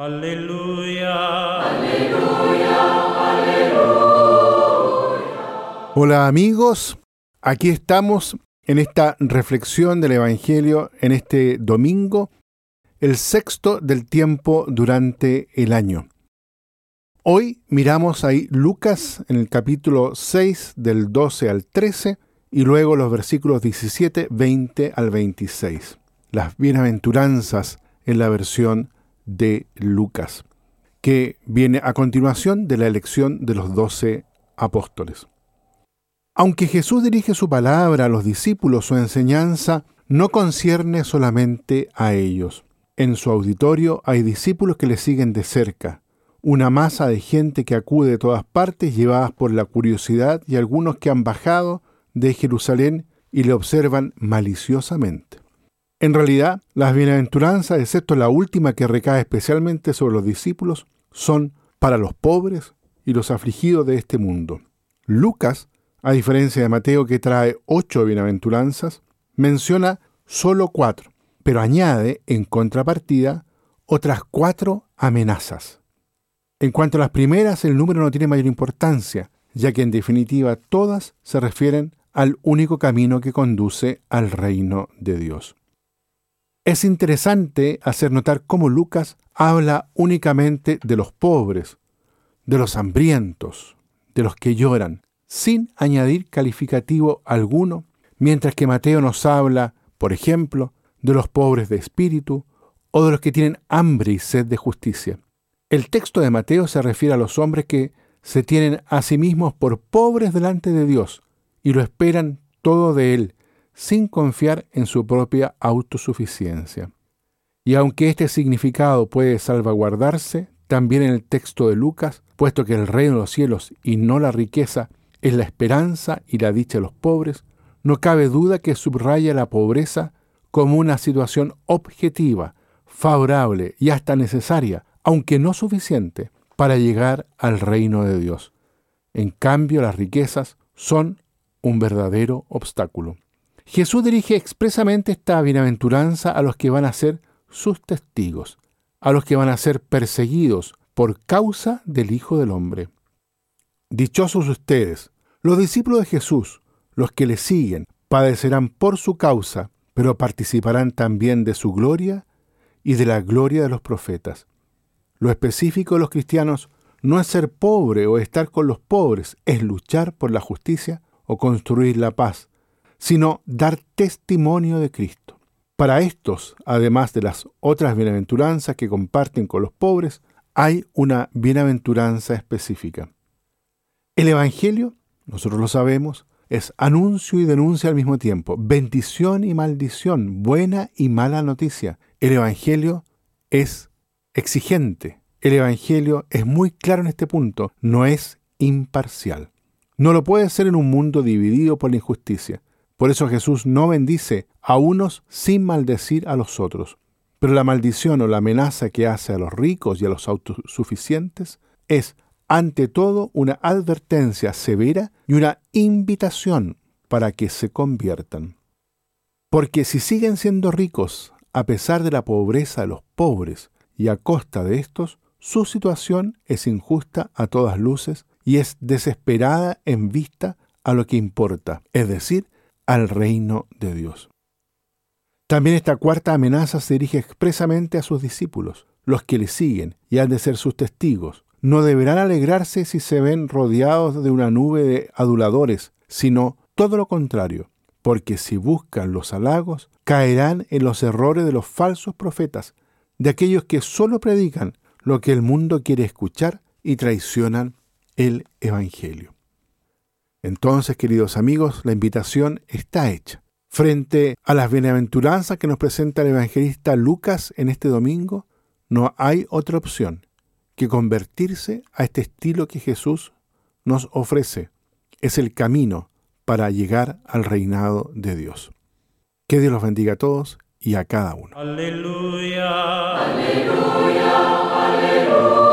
Aleluya. Aleluya. Aleluya. Hola amigos, aquí estamos en esta reflexión del Evangelio en este domingo, el sexto del tiempo durante el año. Hoy miramos ahí Lucas en el capítulo 6 del 12 al 13 y luego los versículos 17, 20 al 26. Las bienaventuranzas en la versión de Lucas, que viene a continuación de la elección de los doce apóstoles. Aunque Jesús dirige su palabra a los discípulos, su enseñanza no concierne solamente a ellos. En su auditorio hay discípulos que le siguen de cerca, una masa de gente que acude de todas partes llevadas por la curiosidad y algunos que han bajado de Jerusalén y le observan maliciosamente. En realidad, las bienaventuranzas, excepto la última que recae especialmente sobre los discípulos, son para los pobres y los afligidos de este mundo. Lucas, a diferencia de Mateo que trae ocho bienaventuranzas, menciona solo cuatro, pero añade en contrapartida otras cuatro amenazas. En cuanto a las primeras, el número no tiene mayor importancia, ya que en definitiva todas se refieren al único camino que conduce al reino de Dios. Es interesante hacer notar cómo Lucas habla únicamente de los pobres, de los hambrientos, de los que lloran, sin añadir calificativo alguno, mientras que Mateo nos habla, por ejemplo, de los pobres de espíritu o de los que tienen hambre y sed de justicia. El texto de Mateo se refiere a los hombres que se tienen a sí mismos por pobres delante de Dios y lo esperan todo de Él, sin confiar en su propia autosuficiencia. Y aunque este significado puede salvaguardarse, también en el texto de Lucas, puesto que el reino de los cielos y no la riqueza es la esperanza y la dicha de los pobres, no cabe duda que subraya la pobreza como una situación objetiva, favorable y hasta necesaria, aunque no suficiente, para llegar al reino de Dios. En cambio, las riquezas son un verdadero obstáculo. Jesús dirige expresamente esta bienaventuranza a los que van a ser sus testigos, a los que van a ser perseguidos por causa del Hijo del Hombre. Dichosos ustedes, los discípulos de Jesús, los que le siguen, padecerán por su causa, pero participarán también de su gloria y de la gloria de los profetas. Lo específico de los cristianos no es ser pobre o estar con los pobres, es luchar por la justicia o construir la paz, sino dar testimonio de Cristo. Para estos, además de las otras bienaventuranzas que comparten con los pobres, hay una bienaventuranza específica. El Evangelio, nosotros lo sabemos, es anuncio y denuncia al mismo tiempo, bendición y maldición, buena y mala noticia. El Evangelio es exigente. El Evangelio es muy claro en este punto, no es imparcial. No lo puede ser en un mundo dividido por la injusticia. Por eso Jesús no bendice a unos sin maldecir a los otros. Pero la maldición o la amenaza que hace a los ricos y a los autosuficientes es, ante todo, una advertencia severa y una invitación para que se conviertan. Porque si siguen siendo ricos a pesar de la pobreza de los pobres y a costa de estos, su situación es injusta a todas luces y es desesperada en vista a lo que importa, es decir, al reino de Dios. También esta cuarta amenaza se dirige expresamente a sus discípulos, los que le siguen y han de ser sus testigos. No deberán alegrarse si se ven rodeados de una nube de aduladores, sino todo lo contrario, porque si buscan los halagos, caerán en los errores de los falsos profetas, de aquellos que solo predican lo que el mundo quiere escuchar y traicionan el Evangelio. Entonces, queridos amigos, la invitación está hecha. Frente a las bienaventuranzas que nos presenta el evangelista Lucas en este domingo, no hay otra opción que convertirse a este estilo que Jesús nos ofrece. Es el camino para llegar al reinado de Dios. Que Dios los bendiga a todos y a cada uno. Aleluya. Aleluya. Aleluya.